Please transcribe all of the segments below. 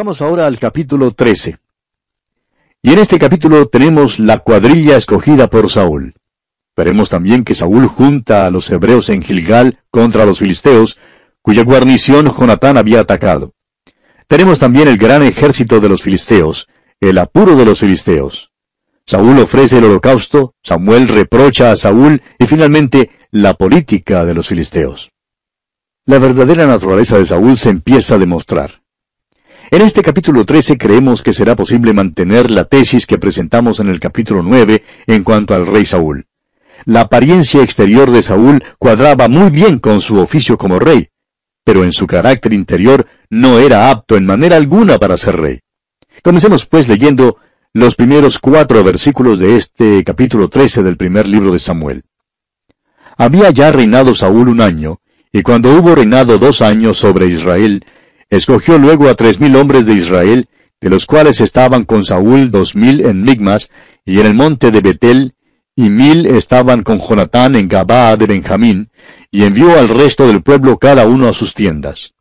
Llegamos ahora al capítulo 13. Y en este capítulo tenemos la cuadrilla escogida por Saúl. Veremos también que Saúl junta a los hebreos en Gilgal contra los filisteos, cuya guarnición Jonatán había atacado. Tenemos también el gran ejército de los filisteos, el apuro de los filisteos. Saúl ofrece el holocausto, Samuel reprocha a Saúl y finalmente la política de los filisteos. La verdadera naturaleza de Saúl se empieza a demostrar. En este capítulo 13 creemos que será posible mantener la tesis que presentamos en el capítulo 9 en cuanto al rey Saúl. La apariencia exterior de Saúl cuadraba muy bien con su oficio como rey, pero en su carácter interior no era apto en manera alguna para ser rey. Comencemos pues leyendo los primeros cuatro versículos de este capítulo 13 del primer libro de Samuel. Había ya reinado Saúl un año, y cuando hubo reinado dos años sobre Israel, Escogió luego a tres mil hombres de Israel, de los cuales estaban con Saúl dos mil en Migmas y en el monte de Betel, y mil estaban con Jonatán en Gabaa de Benjamín, y envió al resto del pueblo cada uno a sus tiendas.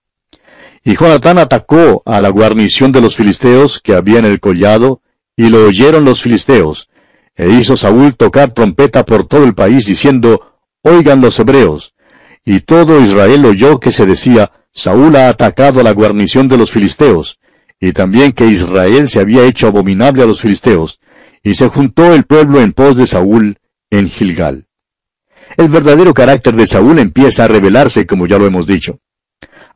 Y Jonatán atacó a la guarnición de los filisteos que había en el collado, y lo oyeron los filisteos, e hizo Saúl tocar trompeta por todo el país, diciendo, Oigan los hebreos. Y todo Israel oyó que se decía, Saúl ha atacado a la guarnición de los filisteos, y también que Israel se había hecho abominable a los filisteos, y se juntó el pueblo en pos de Saúl en Gilgal. El verdadero carácter de Saúl empieza a revelarse, como ya lo hemos dicho.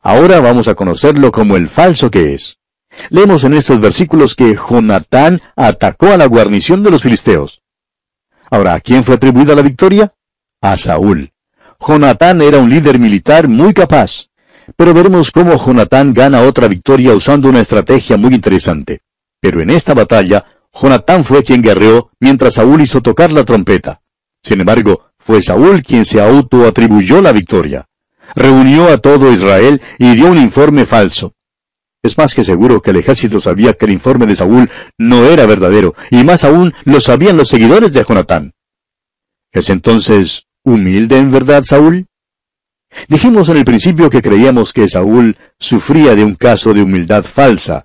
Ahora vamos a conocerlo como el falso que es. Leemos en estos versículos que Jonatán atacó a la guarnición de los filisteos. Ahora, ¿a quién fue atribuida la victoria? A Saúl. Jonatán era un líder militar muy capaz. Pero veremos cómo Jonatán gana otra victoria usando una estrategia muy interesante. Pero en esta batalla, Jonatán fue quien guerreó mientras Saúl hizo tocar la trompeta. Sin embargo, fue Saúl quien se autoatribuyó la victoria. Reunió a todo Israel y dio un informe falso. Es más que seguro que el ejército sabía que el informe de Saúl no era verdadero, y más aún lo sabían los seguidores de Jonatán. ¿Es entonces humilde en verdad Saúl? Dijimos en el principio que creíamos que Saúl sufría de un caso de humildad falsa.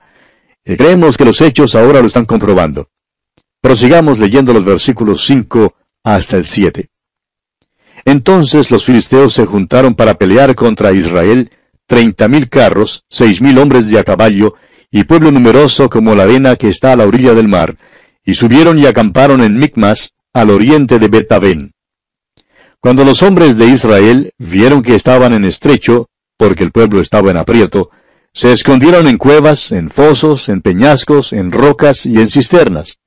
Y creemos que los hechos ahora lo están comprobando. Prosigamos leyendo los versículos 5 hasta el 7. Entonces los filisteos se juntaron para pelear contra Israel, treinta mil carros, seis mil hombres de a caballo, y pueblo numeroso como la arena que está a la orilla del mar, y subieron y acamparon en Micmas, al oriente de Betabén. Cuando los hombres de Israel vieron que estaban en estrecho, porque el pueblo estaba en aprieto, se escondieron en cuevas, en fosos, en peñascos, en rocas y en cisternas.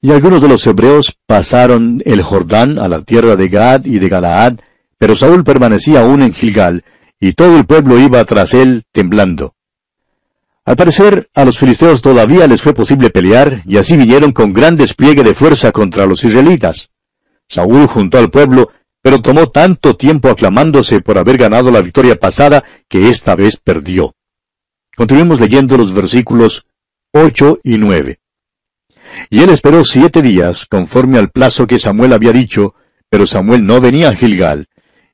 Y algunos de los hebreos pasaron el Jordán a la tierra de Gad y de Galaad, pero Saúl permanecía aún en Gilgal, y todo el pueblo iba tras él temblando. Al parecer, a los filisteos todavía les fue posible pelear, y así vinieron con gran despliegue de fuerza contra los israelitas. Saúl juntó al pueblo pero tomó tanto tiempo aclamándose por haber ganado la victoria pasada que esta vez perdió. Continuemos leyendo los versículos 8 y 9. Y él esperó siete días, conforme al plazo que Samuel había dicho, pero Samuel no venía a Gilgal,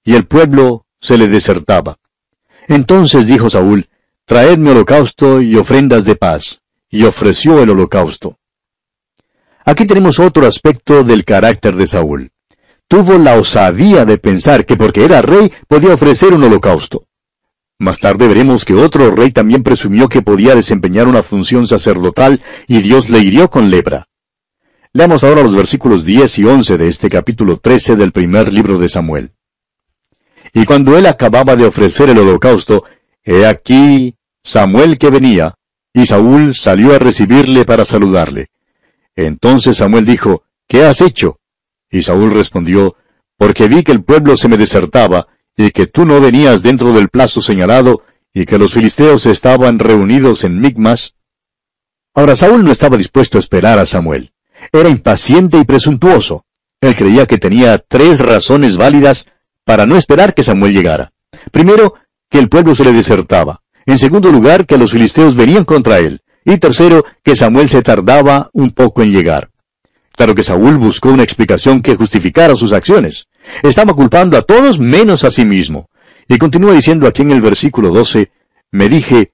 y el pueblo se le desertaba. Entonces dijo Saúl, Traedme holocausto y ofrendas de paz, y ofreció el holocausto. Aquí tenemos otro aspecto del carácter de Saúl tuvo la osadía de pensar que porque era rey podía ofrecer un holocausto. Más tarde veremos que otro rey también presumió que podía desempeñar una función sacerdotal y Dios le hirió con lepra. Leamos ahora los versículos 10 y 11 de este capítulo 13 del primer libro de Samuel. Y cuando él acababa de ofrecer el holocausto, he aquí Samuel que venía, y Saúl salió a recibirle para saludarle. Entonces Samuel dijo, ¿Qué has hecho? Y Saúl respondió, Porque vi que el pueblo se me desertaba, y que tú no venías dentro del plazo señalado, y que los filisteos estaban reunidos en Migmas. Ahora Saúl no estaba dispuesto a esperar a Samuel. Era impaciente y presuntuoso. Él creía que tenía tres razones válidas para no esperar que Samuel llegara. Primero, que el pueblo se le desertaba. En segundo lugar, que los filisteos venían contra él. Y tercero, que Samuel se tardaba un poco en llegar. Claro que Saúl buscó una explicación que justificara sus acciones. Estaba culpando a todos menos a sí mismo. Y continúa diciendo aquí en el versículo 12, me dije,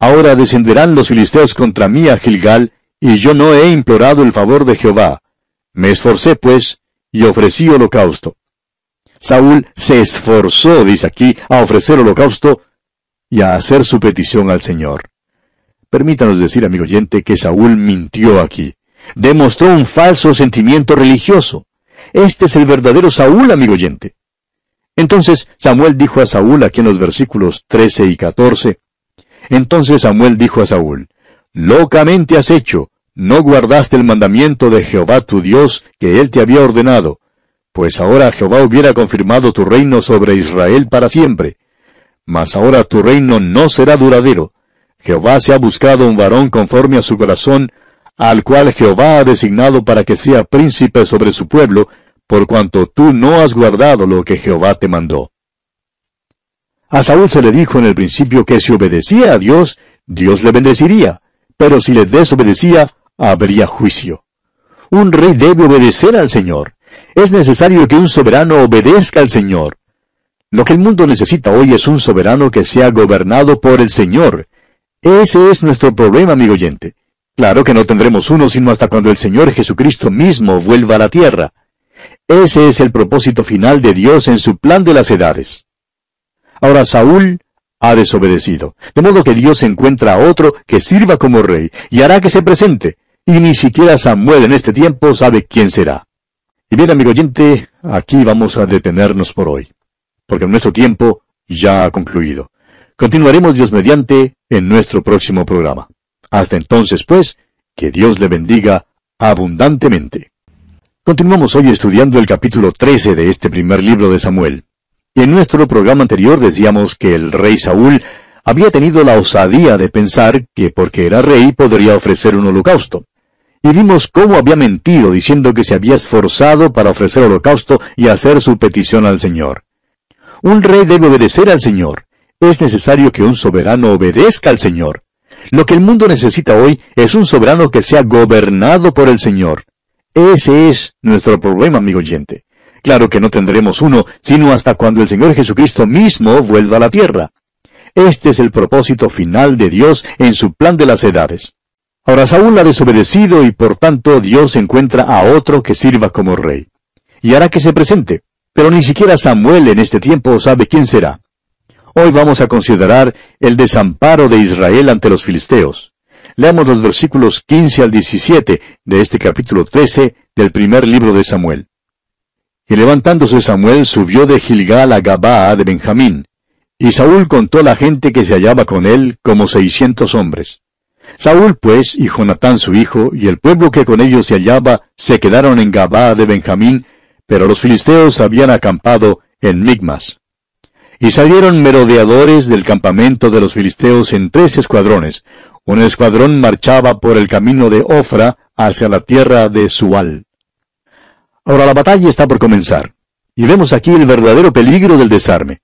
Ahora descenderán los filisteos contra mí a Gilgal, y yo no he implorado el favor de Jehová. Me esforcé, pues, y ofrecí holocausto. Saúl se esforzó, dice aquí, a ofrecer holocausto y a hacer su petición al Señor. Permítanos decir, amigo oyente, que Saúl mintió aquí. Demostró un falso sentimiento religioso. Este es el verdadero Saúl, amigo oyente. Entonces Samuel dijo a Saúl aquí en los versículos 13 y 14, Entonces Samuel dijo a Saúl, Locamente has hecho, no guardaste el mandamiento de Jehová tu Dios que él te había ordenado, pues ahora Jehová hubiera confirmado tu reino sobre Israel para siempre. Mas ahora tu reino no será duradero. Jehová se ha buscado un varón conforme a su corazón, al cual Jehová ha designado para que sea príncipe sobre su pueblo, por cuanto tú no has guardado lo que Jehová te mandó. A Saúl se le dijo en el principio que si obedecía a Dios, Dios le bendeciría, pero si le desobedecía, habría juicio. Un rey debe obedecer al Señor. Es necesario que un soberano obedezca al Señor. Lo que el mundo necesita hoy es un soberano que sea gobernado por el Señor. Ese es nuestro problema, amigo oyente. Claro que no tendremos uno sino hasta cuando el Señor Jesucristo mismo vuelva a la tierra. Ese es el propósito final de Dios en su plan de las edades. Ahora Saúl ha desobedecido, de modo que Dios encuentra a otro que sirva como rey y hará que se presente, y ni siquiera Samuel en este tiempo sabe quién será. Y bien, amigo oyente, aquí vamos a detenernos por hoy, porque nuestro tiempo ya ha concluido. Continuaremos Dios mediante en nuestro próximo programa. Hasta entonces, pues, que Dios le bendiga abundantemente. Continuamos hoy estudiando el capítulo 13 de este primer libro de Samuel. En nuestro programa anterior decíamos que el rey Saúl había tenido la osadía de pensar que porque era rey podría ofrecer un holocausto. Y vimos cómo había mentido diciendo que se había esforzado para ofrecer holocausto y hacer su petición al Señor. Un rey debe obedecer al Señor. Es necesario que un soberano obedezca al Señor. Lo que el mundo necesita hoy es un soberano que sea gobernado por el Señor. Ese es nuestro problema, amigo oyente. Claro que no tendremos uno, sino hasta cuando el Señor Jesucristo mismo vuelva a la tierra. Este es el propósito final de Dios en su plan de las edades. Ahora Saúl ha desobedecido y por tanto Dios encuentra a otro que sirva como rey. Y hará que se presente. Pero ni siquiera Samuel en este tiempo sabe quién será. Hoy vamos a considerar el desamparo de Israel ante los filisteos. Leamos los versículos 15 al 17 de este capítulo 13 del primer libro de Samuel. Y levantándose Samuel subió de Gilgal a Gabaa de Benjamín, y Saúl contó la gente que se hallaba con él como seiscientos hombres. Saúl pues y Jonatán su hijo y el pueblo que con ellos se hallaba se quedaron en Gabaa de Benjamín, pero los filisteos habían acampado en Migmas. Y salieron merodeadores del campamento de los filisteos en tres escuadrones, un escuadrón marchaba por el camino de Ofra hacia la tierra de Sual. Ahora la batalla está por comenzar, y vemos aquí el verdadero peligro del desarme.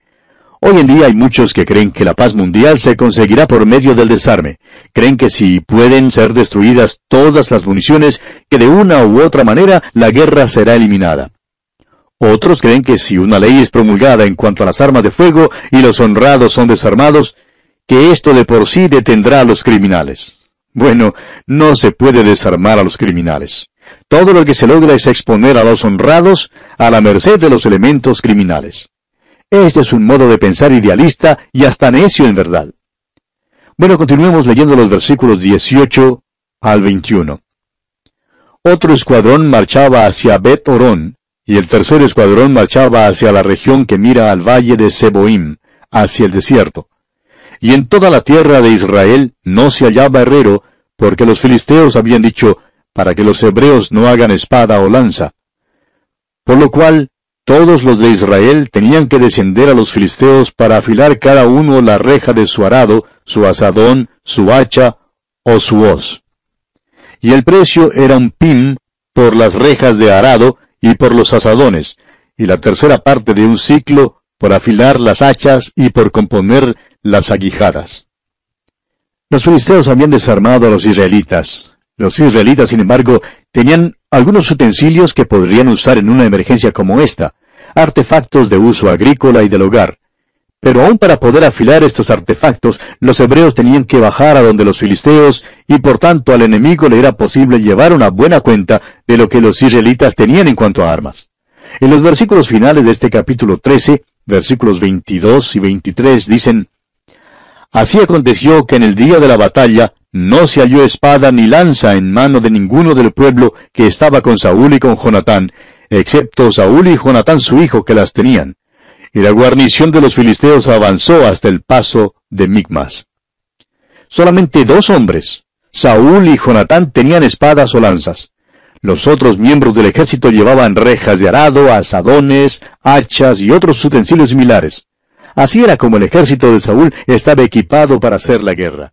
Hoy en día hay muchos que creen que la paz mundial se conseguirá por medio del desarme. Creen que si pueden ser destruidas todas las municiones, que de una u otra manera la guerra será eliminada. Otros creen que si una ley es promulgada en cuanto a las armas de fuego y los honrados son desarmados, que esto de por sí detendrá a los criminales. Bueno, no se puede desarmar a los criminales. Todo lo que se logra es exponer a los honrados a la merced de los elementos criminales. Este es un modo de pensar idealista y hasta necio en verdad. Bueno, continuemos leyendo los versículos 18 al 21. Otro escuadrón marchaba hacia Bet Orón, y el tercer escuadrón marchaba hacia la región que mira al valle de Seboim, hacia el desierto y en toda la tierra de Israel no se hallaba herrero, porque los filisteos habían dicho, para que los hebreos no hagan espada o lanza. Por lo cual, todos los de Israel tenían que descender a los filisteos para afilar cada uno la reja de su arado, su asadón, su hacha o su hoz. Y el precio era un pim por las rejas de arado y por los asadones, y la tercera parte de un ciclo por afilar las hachas y por componer las aguijadas. Los filisteos habían desarmado a los israelitas. Los israelitas, sin embargo, tenían algunos utensilios que podrían usar en una emergencia como esta, artefactos de uso agrícola y del hogar. Pero aún para poder afilar estos artefactos, los hebreos tenían que bajar a donde los filisteos, y por tanto al enemigo le era posible llevar una buena cuenta de lo que los israelitas tenían en cuanto a armas. En los versículos finales de este capítulo 13, versículos 22 y 23 dicen, Así aconteció que en el día de la batalla no se halló espada ni lanza en mano de ninguno del pueblo que estaba con Saúl y con Jonatán, excepto Saúl y Jonatán su hijo que las tenían. Y la guarnición de los filisteos avanzó hasta el paso de Migmas. Solamente dos hombres, Saúl y Jonatán, tenían espadas o lanzas. Los otros miembros del ejército llevaban rejas de arado, asadones, hachas y otros utensilios similares. Así era como el ejército de Saúl estaba equipado para hacer la guerra.